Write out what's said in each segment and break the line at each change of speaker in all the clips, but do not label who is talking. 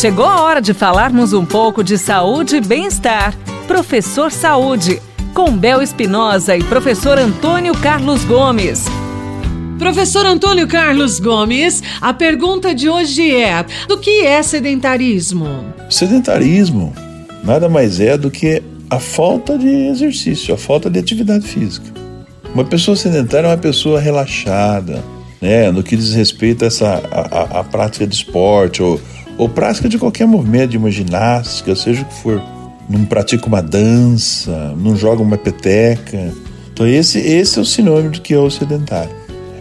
Chegou a hora de falarmos um pouco de saúde e bem-estar. Professor Saúde, com Bel Espinosa e professor Antônio Carlos Gomes.
Professor Antônio Carlos Gomes, a pergunta de hoje é: do que é sedentarismo?
Sedentarismo nada mais é do que a falta de exercício, a falta de atividade física. Uma pessoa sedentária é uma pessoa relaxada, né, no que diz respeito a essa a, a, a prática de esporte ou ou prática de qualquer movimento, de uma ginástica, seja o que for. Não pratica uma dança, não joga uma peteca. Então esse, esse é o sinônimo do que é o sedentário.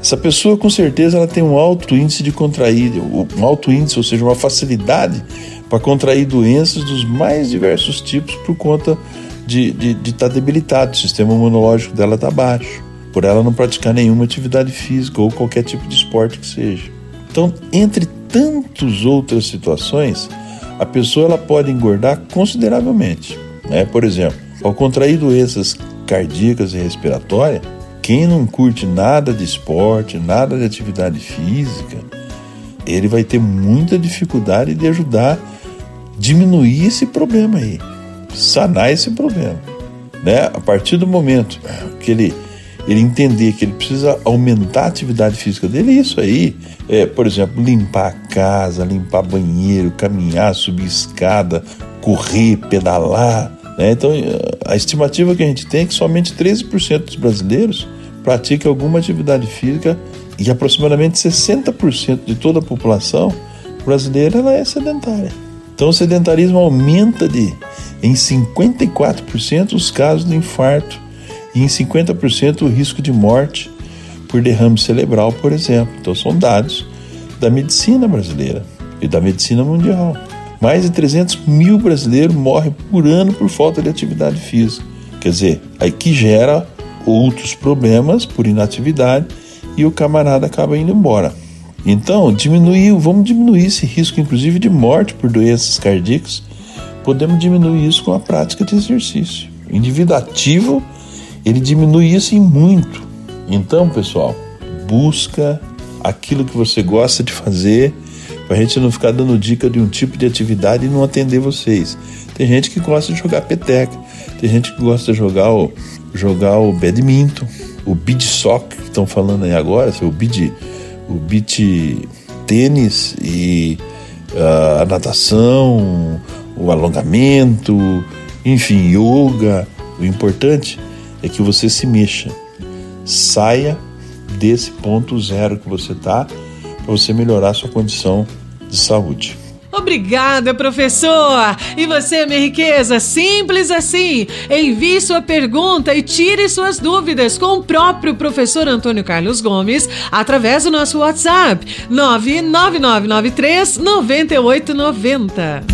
Essa pessoa com certeza ela tem um alto índice de contrair, um alto índice, ou seja, uma facilidade para contrair doenças dos mais diversos tipos por conta de estar de, de tá debilitado, o sistema imunológico dela está baixo, por ela não praticar nenhuma atividade física ou qualquer tipo de esporte que seja. Então, entre tantas outras situações, a pessoa ela pode engordar consideravelmente. Né? Por exemplo, ao contrair doenças cardíacas e respiratórias, quem não curte nada de esporte, nada de atividade física, ele vai ter muita dificuldade de ajudar a diminuir esse problema aí, sanar esse problema. Né? A partir do momento que ele ele entender que ele precisa aumentar a atividade física dele, isso aí, é, por exemplo, limpar a casa, limpar banheiro, caminhar, subir escada, correr, pedalar. Né? Então, a estimativa que a gente tem é que somente 13% dos brasileiros praticam alguma atividade física e aproximadamente 60% de toda a população brasileira ela é sedentária. Então, o sedentarismo aumenta de em 54% os casos de infarto e em 50% o risco de morte por derrame cerebral, por exemplo. Então, são dados da medicina brasileira e da medicina mundial. Mais de 300 mil brasileiros morrem por ano por falta de atividade física. Quer dizer, aí que gera outros problemas por inatividade e o camarada acaba indo embora. Então, diminuir, vamos diminuir esse risco, inclusive de morte por doenças cardíacas. Podemos diminuir isso com a prática de exercício. O indivíduo ativo ele diminui isso em muito. Então, pessoal, busca aquilo que você gosta de fazer, para a gente não ficar dando dica de um tipo de atividade e não atender vocês. Tem gente que gosta de jogar peteca, tem gente que gosta de jogar o, jogar o badminton, o beach soccer que estão falando aí agora, o beach, o tênis e uh, a natação, o alongamento, enfim, yoga. O importante é que você se mexa. Saia desse ponto zero que você está para você melhorar a sua condição de saúde.
Obrigada, professor! E você, minha riqueza, simples assim. Envie sua pergunta e tire suas dúvidas com o próprio professor Antônio Carlos Gomes através do nosso WhatsApp 99993 9890.